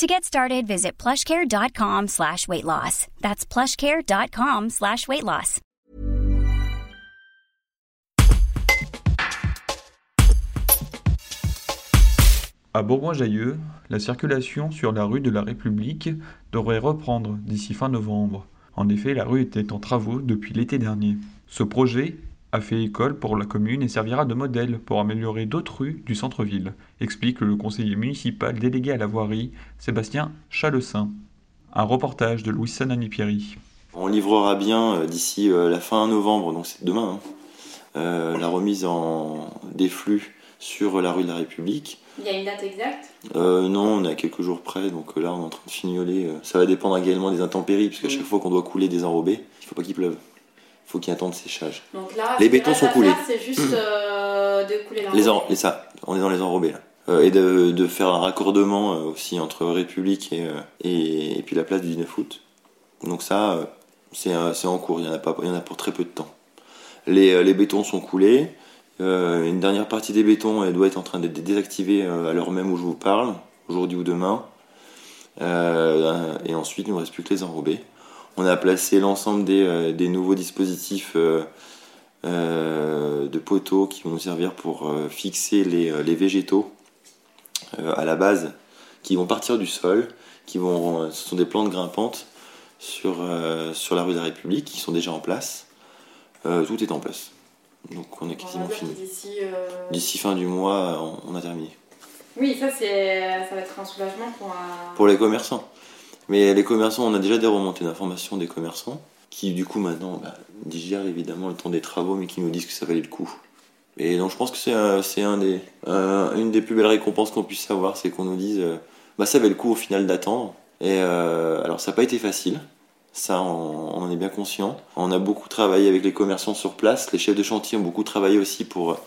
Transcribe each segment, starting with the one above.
To get started, visit plushcare.com slash weight loss. That's plushcare.com slash weight loss. À Bourgoin-Jallieu, la circulation sur la rue de la République devrait reprendre d'ici fin novembre. En effet, la rue était en travaux depuis l'été dernier. Ce projet a fait école pour la commune et servira de modèle pour améliorer d'autres rues du centre-ville, explique le conseiller municipal délégué à la voirie, Sébastien Chalessin. Un reportage de Louis Sanani-Pierry. On livrera bien euh, d'ici euh, la fin novembre, donc c'est demain, hein, euh, la remise en des flux sur la rue de la République. Il y a une date exacte? Non, on est à quelques jours près, donc là on est en train de fignoler. Ça va dépendre également des intempéries, puisque chaque fois qu'on doit couler des enrobés, il ne faut pas qu'il pleuve faut qu'il y ait un temps de séchage. Donc là, les bétons sont coulés. C'est juste euh, de couler les, les ça, on est dans les enrobés là. Euh, et de, de, faire un raccordement euh, aussi entre République et, et, et, puis la place du 19 août. Donc ça, c'est en cours, il y, en a pas, il y en a pour très peu de temps. Les, les bétons sont coulés. une dernière partie des bétons elle doit être en train d'être désactivée à l'heure même où je vous parle, aujourd'hui ou demain. et ensuite, il ne reste plus que les enrobés. On a placé l'ensemble des, euh, nouveaux dispositifs euh, euh, de poteaux qui vont nous servir pour fixer les, végétaux à la base, qui vont partir du sol, qui vont, ce sont des plantes grimpantes sur, sur la rue de la République qui sont déjà en place. tout est en place. Donc on est quasiment fini. D'ici fin du mois, on, a terminé. Oui, ça, ça va être un soulagement pour, pour les commerçants. Mais les commerçants, on a déjà des remontées d'informations des commerçants qui, du coup, maintenant bah, digèrent évidemment le temps des travaux, mais qui nous disent que ça valait le coup. Et donc, je pense que c'est un des, une des plus belles récompenses qu'on puisse avoir, c'est qu'on nous dise euh, bah, ça valait le coup au final d'attendre. Et euh, alors, ça n'a pas été facile. Ça, on, en est bien conscient. On a beaucoup travaillé avec les commerçants sur place. Les chefs de chantier ont beaucoup travaillé aussi pour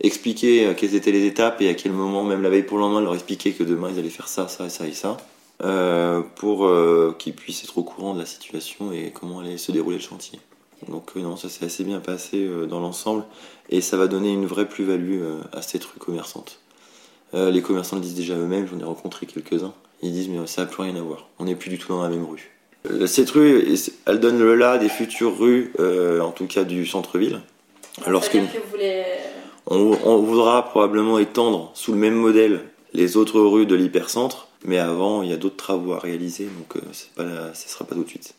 expliquer euh, quelles étaient les étapes et à quel moment, même la veille pour le lendemain, leur expliquer que demain ils allaient faire ça, ça et ça et ça. Euh, pour euh, qu'ils puissent être au courant de la situation et comment allait se dérouler le chantier. Donc euh, non, ça s'est assez bien passé dans l'ensemble et ça va donner une vraie plus-value à cette rue commerçante. les commerçants le disent déjà eux-mêmes, j'en ai rencontré quelques-uns. Ils disent mais ça n'a plus rien à voir, on n'est plus du tout dans la même rue. Cette rue, elle donne le là des futures rues, en tout cas du centre-ville. Alors que, on, on voudra probablement étendre sous le même modèle les autres rues de l'hypercentre mais avant, il y a d'autres travaux à réaliser, donc euh, ce ne sera pas tout de suite.